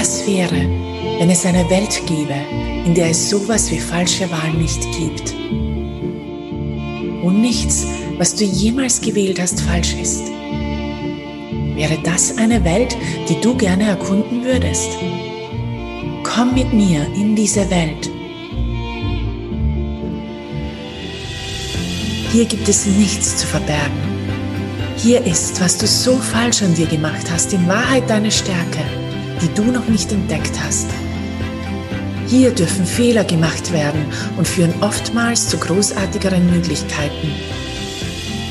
Was wäre, wenn es eine Welt gäbe, in der es sowas wie falsche Wahl nicht gibt? Und nichts, was du jemals gewählt hast, falsch ist. Wäre das eine Welt, die du gerne erkunden würdest? Komm mit mir in diese Welt. Hier gibt es nichts zu verbergen. Hier ist, was du so falsch an dir gemacht hast, in Wahrheit deine Stärke die du noch nicht entdeckt hast. Hier dürfen Fehler gemacht werden und führen oftmals zu großartigeren Möglichkeiten.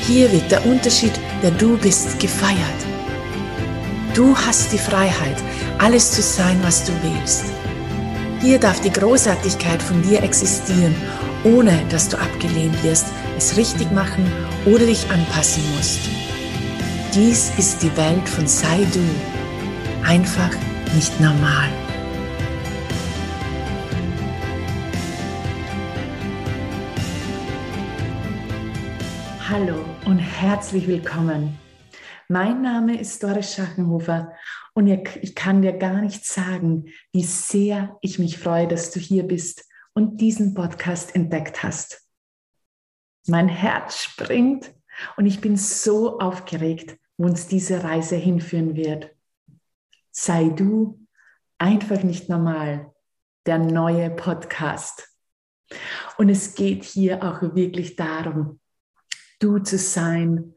Hier wird der Unterschied, der du bist, gefeiert. Du hast die Freiheit, alles zu sein, was du willst. Hier darf die Großartigkeit von dir existieren, ohne dass du abgelehnt wirst, es richtig machen oder dich anpassen musst. Dies ist die Welt von Sei Du. Einfach nicht normal. Hallo und herzlich willkommen. Mein Name ist Doris Schachenhofer und ich kann dir gar nicht sagen, wie sehr ich mich freue, dass du hier bist und diesen Podcast entdeckt hast. Mein Herz springt und ich bin so aufgeregt, wo uns diese Reise hinführen wird. Sei du einfach nicht normal, der neue Podcast. Und es geht hier auch wirklich darum, du zu sein.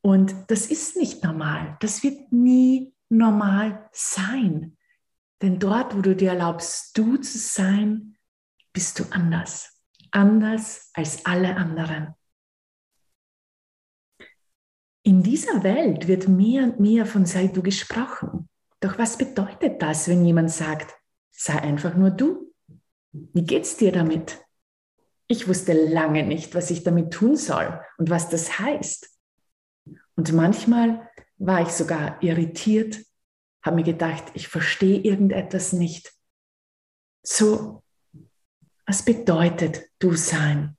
Und das ist nicht normal. Das wird nie normal sein. Denn dort, wo du dir erlaubst, du zu sein, bist du anders. Anders als alle anderen. In dieser Welt wird mehr und mehr von sei du gesprochen. Doch was bedeutet das, wenn jemand sagt, sei einfach nur du? Wie geht's dir damit? Ich wusste lange nicht, was ich damit tun soll und was das heißt. Und manchmal war ich sogar irritiert, habe mir gedacht, ich verstehe irgendetwas nicht. So, was bedeutet du sein?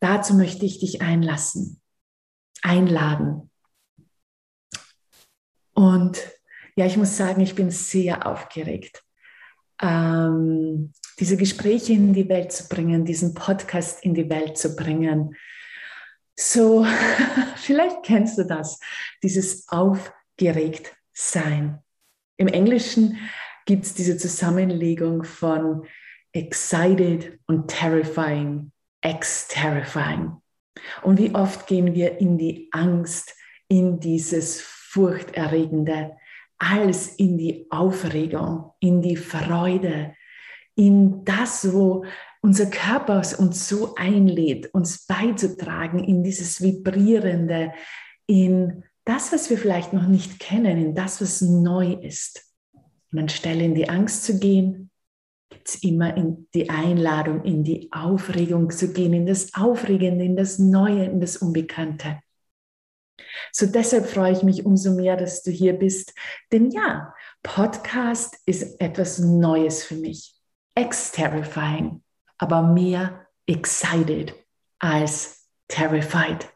Dazu möchte ich dich einlassen, einladen. Und ja, ich muss sagen, ich bin sehr aufgeregt, ähm, diese Gespräche in die Welt zu bringen, diesen Podcast in die Welt zu bringen. So, vielleicht kennst du das, dieses aufgeregt sein. Im Englischen gibt es diese Zusammenlegung von excited und terrifying, ex-terrifying. Und wie oft gehen wir in die Angst, in dieses furchterregende, als in die Aufregung, in die Freude, in das, wo unser Körper uns so einlädt, uns beizutragen in dieses Vibrierende, in das, was wir vielleicht noch nicht kennen, in das, was neu ist. Und anstelle in die Angst zu gehen, gibt es immer in die Einladung, in die Aufregung zu gehen, in das Aufregende, in das Neue, in das Unbekannte. So deshalb freue ich mich umso mehr, dass du hier bist. Denn ja, Podcast ist etwas Neues für mich. Ex-terrifying, aber mehr excited als terrified.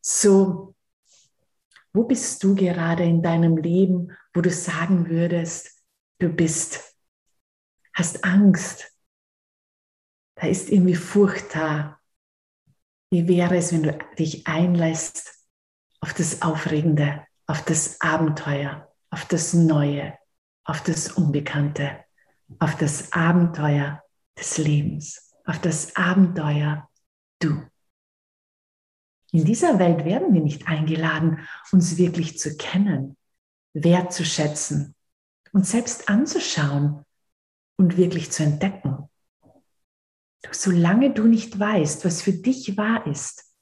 So, wo bist du gerade in deinem Leben, wo du sagen würdest, du bist, hast Angst, da ist irgendwie Furcht da. Wie wäre es, wenn du dich einlässt auf das Aufregende, auf das Abenteuer, auf das Neue, auf das Unbekannte, auf das Abenteuer des Lebens, auf das Abenteuer du. In dieser Welt werden wir nicht eingeladen, uns wirklich zu kennen, wertzuschätzen, uns selbst anzuschauen und wirklich zu entdecken. Doch solange du nicht weißt, was für dich wahr ist,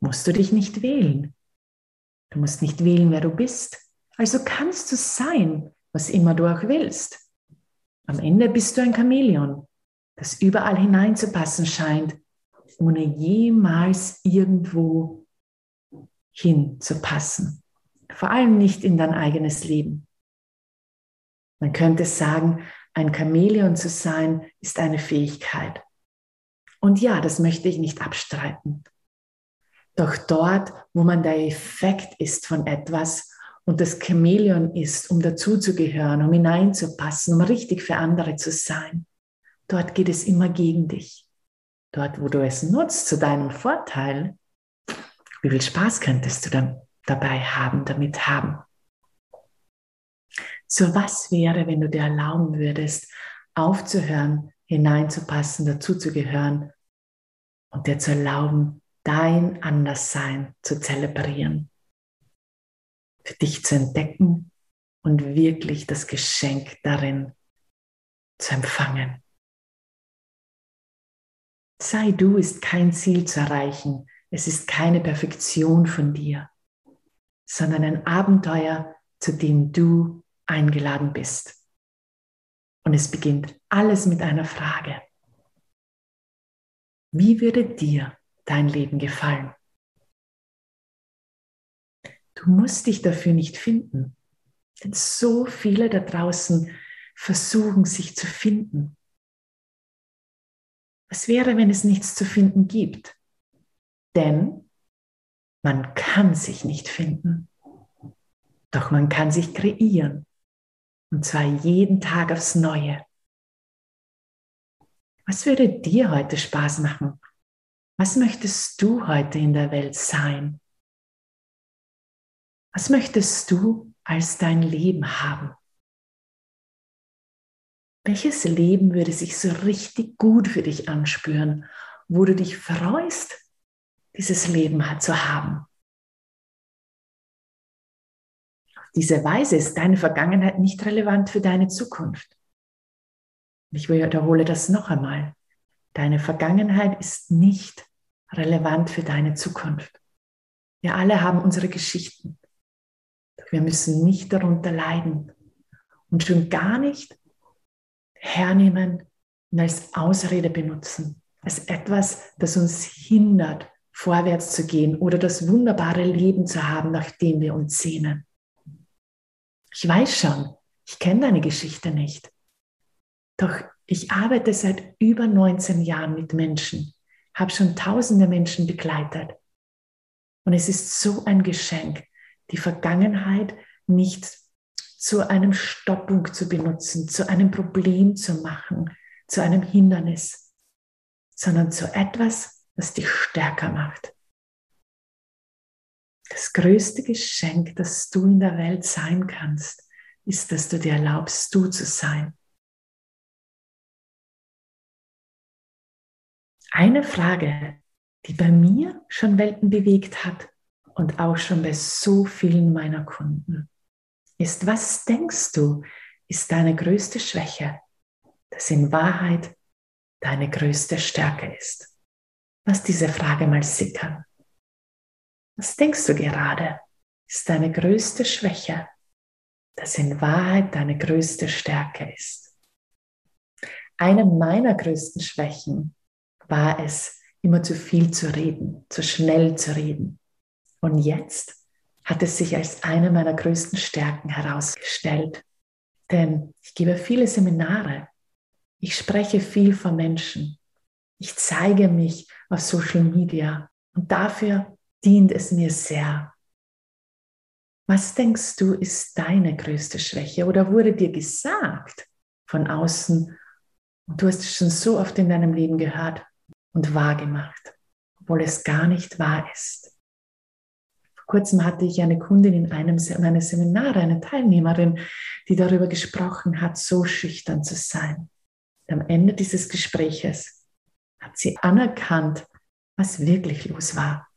musst du dich nicht wählen. Du musst nicht wählen, wer du bist. Also kannst du sein, was immer du auch willst. Am Ende bist du ein Chamäleon, das überall hineinzupassen scheint, ohne jemals irgendwo hinzupassen. Vor allem nicht in dein eigenes Leben. Man könnte sagen, ein Chamäleon zu sein ist eine Fähigkeit. Und ja, das möchte ich nicht abstreiten. Doch dort, wo man der Effekt ist von etwas und das Chamäleon ist, um dazuzugehören, um hineinzupassen, um richtig für andere zu sein, dort geht es immer gegen dich. Dort, wo du es nutzt zu deinem Vorteil, wie viel Spaß könntest du dann dabei haben, damit haben? So was wäre, wenn du dir erlauben würdest, aufzuhören, hineinzupassen, dazuzugehören und dir zu erlauben, dein Anderssein zu zelebrieren, für dich zu entdecken und wirklich das Geschenk darin zu empfangen. Sei du ist kein Ziel zu erreichen, es ist keine Perfektion von dir, sondern ein Abenteuer, zu dem du eingeladen bist. Und es beginnt alles mit einer Frage. Wie würde dir dein Leben gefallen? Du musst dich dafür nicht finden, denn so viele da draußen versuchen sich zu finden. Was wäre, wenn es nichts zu finden gibt? Denn man kann sich nicht finden, doch man kann sich kreieren. Und zwar jeden Tag aufs Neue. Was würde dir heute Spaß machen? Was möchtest du heute in der Welt sein? Was möchtest du als dein Leben haben? Welches Leben würde sich so richtig gut für dich anspüren, wo du dich freust, dieses Leben zu haben? diese Weise ist deine Vergangenheit nicht relevant für deine Zukunft. Ich wiederhole das noch einmal. Deine Vergangenheit ist nicht relevant für deine Zukunft. Wir alle haben unsere Geschichten. Wir müssen nicht darunter leiden und schon gar nicht hernehmen und als Ausrede benutzen, als etwas, das uns hindert, vorwärts zu gehen oder das wunderbare Leben zu haben, nach dem wir uns sehnen. Ich weiß schon, ich kenne deine Geschichte nicht. Doch ich arbeite seit über 19 Jahren mit Menschen, habe schon tausende Menschen begleitet. Und es ist so ein Geschenk, die Vergangenheit nicht zu einem Stoppung zu benutzen, zu einem Problem zu machen, zu einem Hindernis, sondern zu etwas, das dich stärker macht. Das größte Geschenk, das du in der Welt sein kannst, ist, dass du dir erlaubst, du zu sein. Eine Frage, die bei mir schon Welten bewegt hat und auch schon bei so vielen meiner Kunden, ist, was denkst du, ist deine größte Schwäche, das in Wahrheit deine größte Stärke ist? Lass diese Frage mal sickern. Was denkst du gerade, ist deine größte Schwäche, das in Wahrheit deine größte Stärke ist? Eine meiner größten Schwächen war es, immer zu viel zu reden, zu schnell zu reden. Und jetzt hat es sich als eine meiner größten Stärken herausgestellt. Denn ich gebe viele Seminare, ich spreche viel vor Menschen, ich zeige mich auf Social Media und dafür dient es mir sehr. Was denkst du, ist deine größte Schwäche oder wurde dir gesagt von außen und du hast es schon so oft in deinem Leben gehört und wahrgemacht, obwohl es gar nicht wahr ist? Vor kurzem hatte ich eine Kundin in einem meiner Seminare, eine Teilnehmerin, die darüber gesprochen hat, so schüchtern zu sein. Und am Ende dieses Gespräches hat sie anerkannt, was wirklich los war.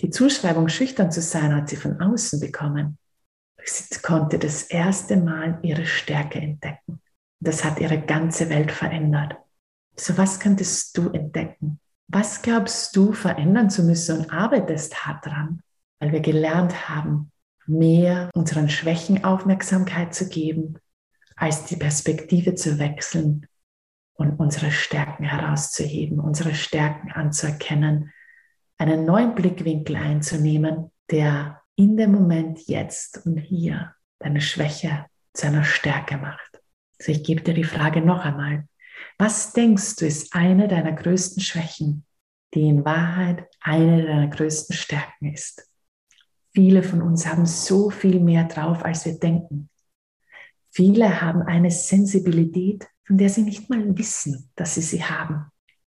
Die Zuschreibung, schüchtern zu sein, hat sie von außen bekommen. Sie konnte das erste Mal ihre Stärke entdecken. Das hat ihre ganze Welt verändert. So was könntest du entdecken? Was glaubst du verändern zu müssen und arbeitest hart dran? Weil wir gelernt haben, mehr unseren Schwächen Aufmerksamkeit zu geben, als die Perspektive zu wechseln und unsere Stärken herauszuheben, unsere Stärken anzuerkennen einen neuen Blickwinkel einzunehmen, der in dem Moment jetzt und hier deine Schwäche zu einer Stärke macht. Also ich gebe dir die Frage noch einmal. Was denkst du ist eine deiner größten Schwächen, die in Wahrheit eine deiner größten Stärken ist? Viele von uns haben so viel mehr drauf, als wir denken. Viele haben eine Sensibilität, von der sie nicht mal wissen, dass sie sie haben.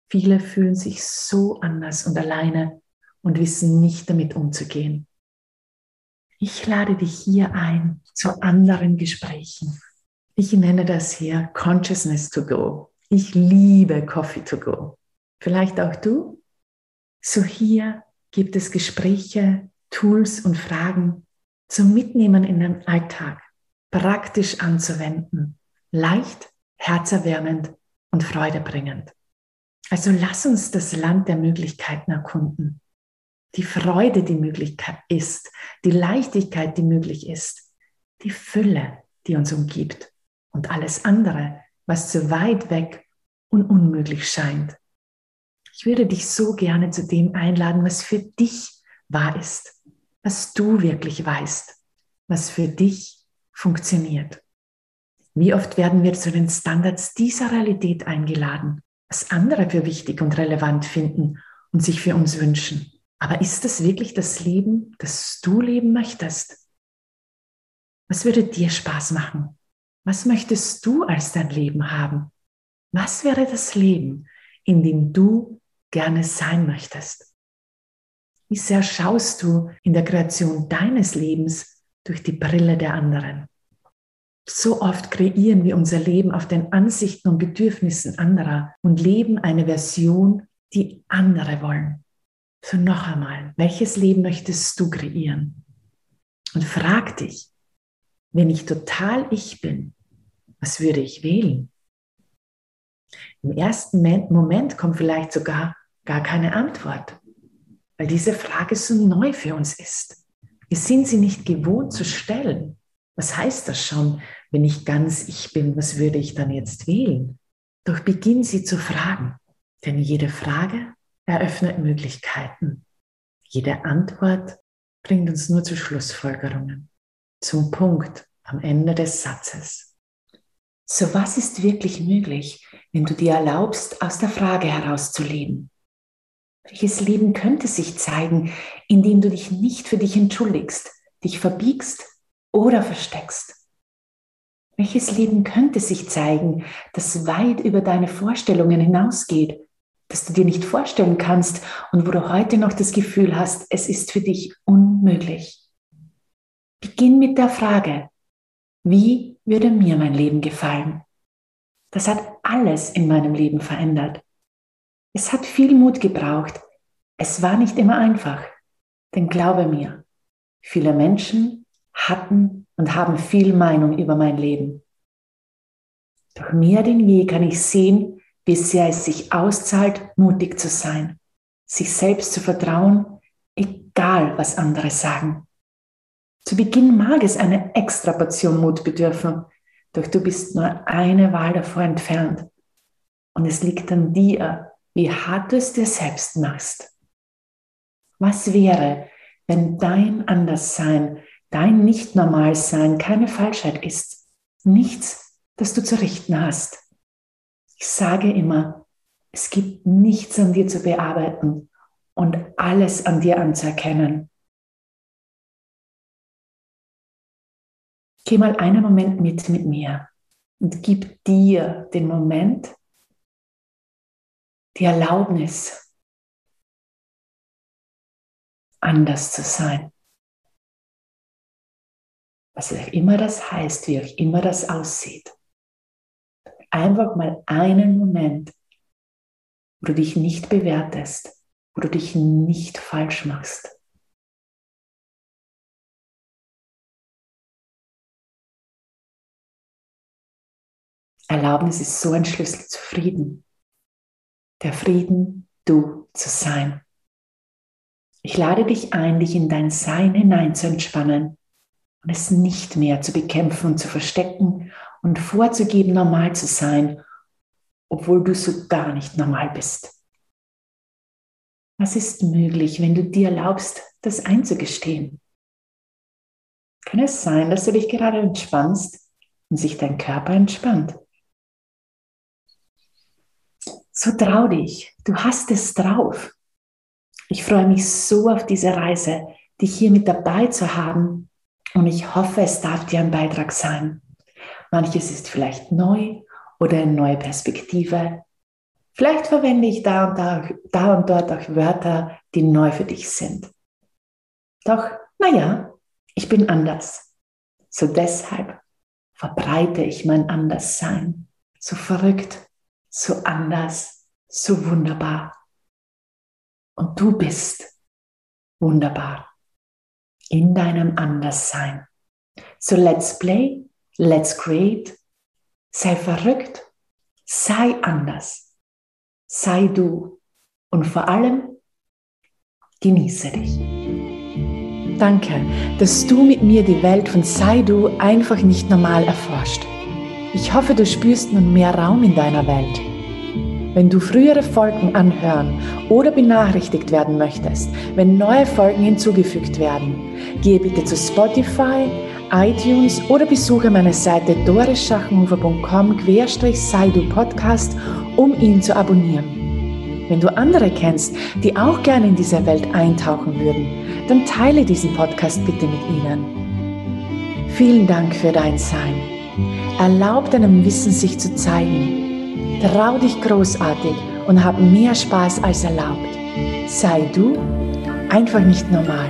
Viele fühlen sich so anders und alleine und wissen nicht damit umzugehen. Ich lade dich hier ein zu anderen Gesprächen. Ich nenne das hier Consciousness to Go. Ich liebe Coffee to Go. Vielleicht auch du? So hier gibt es Gespräche, Tools und Fragen zum Mitnehmen in den Alltag, praktisch anzuwenden, leicht, herzerwärmend und freudebringend. Also lass uns das Land der Möglichkeiten erkunden. Die Freude, die möglich ist, die Leichtigkeit, die möglich ist, die Fülle, die uns umgibt und alles andere, was zu weit weg und unmöglich scheint. Ich würde dich so gerne zu dem einladen, was für dich wahr ist, was du wirklich weißt, was für dich funktioniert. Wie oft werden wir zu den Standards dieser Realität eingeladen, was andere für wichtig und relevant finden und sich für uns wünschen. Aber ist das wirklich das Leben, das du leben möchtest? Was würde dir Spaß machen? Was möchtest du als dein Leben haben? Was wäre das Leben, in dem du gerne sein möchtest? Wie sehr schaust du in der Kreation deines Lebens durch die Brille der anderen? So oft kreieren wir unser Leben auf den Ansichten und Bedürfnissen anderer und leben eine Version, die andere wollen. So noch einmal, welches Leben möchtest du kreieren? Und frag dich, wenn ich total ich bin, was würde ich wählen? Im ersten Moment kommt vielleicht sogar gar keine Antwort, weil diese Frage so neu für uns ist. Wir sind sie nicht gewohnt zu stellen. Was heißt das schon, wenn ich ganz ich bin, was würde ich dann jetzt wählen? Doch beginn sie zu fragen, denn jede Frage eröffnet Möglichkeiten. Jede Antwort bringt uns nur zu Schlussfolgerungen, zum Punkt am Ende des Satzes. So was ist wirklich möglich, wenn du dir erlaubst, aus der Frage heraus zu leben? Welches Leben könnte sich zeigen, indem du dich nicht für dich entschuldigst, dich verbiegst oder versteckst? Welches Leben könnte sich zeigen, das weit über deine Vorstellungen hinausgeht, das du dir nicht vorstellen kannst und wo du heute noch das Gefühl hast, es ist für dich unmöglich? Beginn mit der Frage, wie würde mir mein Leben gefallen? Das hat alles in meinem Leben verändert. Es hat viel Mut gebraucht. Es war nicht immer einfach. Denn glaube mir, viele Menschen hatten und haben viel Meinung über mein Leben. Doch mehr denn je kann ich sehen, wie sehr es sich auszahlt, mutig zu sein, sich selbst zu vertrauen, egal was andere sagen. Zu Beginn mag es eine extra Portion Mut bedürfen, doch du bist nur eine Wahl davor entfernt. Und es liegt an dir, wie hart du es dir selbst machst. Was wäre, wenn dein Anderssein, dein Nicht-Normalsein keine Falschheit ist? Nichts, das du zu richten hast. Ich sage immer, es gibt nichts an dir zu bearbeiten und alles an dir anzuerkennen. Geh mal einen Moment mit mit mir und gib dir den Moment, die Erlaubnis, anders zu sein. Was auch immer das heißt, wie auch immer das aussieht. Einfach mal einen Moment, wo du dich nicht bewertest, wo du dich nicht falsch machst. Erlaubnis ist so ein Schlüssel zu Frieden. Der Frieden, du zu sein. Ich lade dich ein, dich in dein Sein hinein zu entspannen und es nicht mehr zu bekämpfen und zu verstecken und vorzugeben, normal zu sein, obwohl du so gar nicht normal bist. Was ist möglich, wenn du dir erlaubst, das einzugestehen? Kann es sein, dass du dich gerade entspannst und sich dein Körper entspannt? So trau dich, du hast es drauf. Ich freue mich so auf diese Reise dich hier mit dabei zu haben und ich hoffe, es darf dir ein Beitrag sein. Manches ist vielleicht neu oder eine neue Perspektive. Vielleicht verwende ich da und, da, da und dort auch Wörter, die neu für dich sind. Doch, naja, ich bin anders. So deshalb verbreite ich mein Anderssein. So verrückt, so anders, so wunderbar. Und du bist wunderbar in deinem Anderssein. So let's play, let's create. Sei verrückt, sei anders, sei du und vor allem genieße dich. Danke, dass du mit mir die Welt von Sei du einfach nicht normal erforscht. Ich hoffe, du spürst nun mehr Raum in deiner Welt. Wenn du frühere Folgen anhören oder benachrichtigt werden möchtest, wenn neue Folgen hinzugefügt werden, gehe bitte zu Spotify, iTunes oder besuche meine Seite dorisschachenhofer.com-seidu-podcast, um ihn zu abonnieren. Wenn du andere kennst, die auch gerne in diese Welt eintauchen würden, dann teile diesen Podcast bitte mit ihnen. Vielen Dank für dein Sein. Erlaub deinem Wissen sich zu zeigen. Trau dich großartig und hab mehr Spaß als erlaubt. Sei du einfach nicht normal.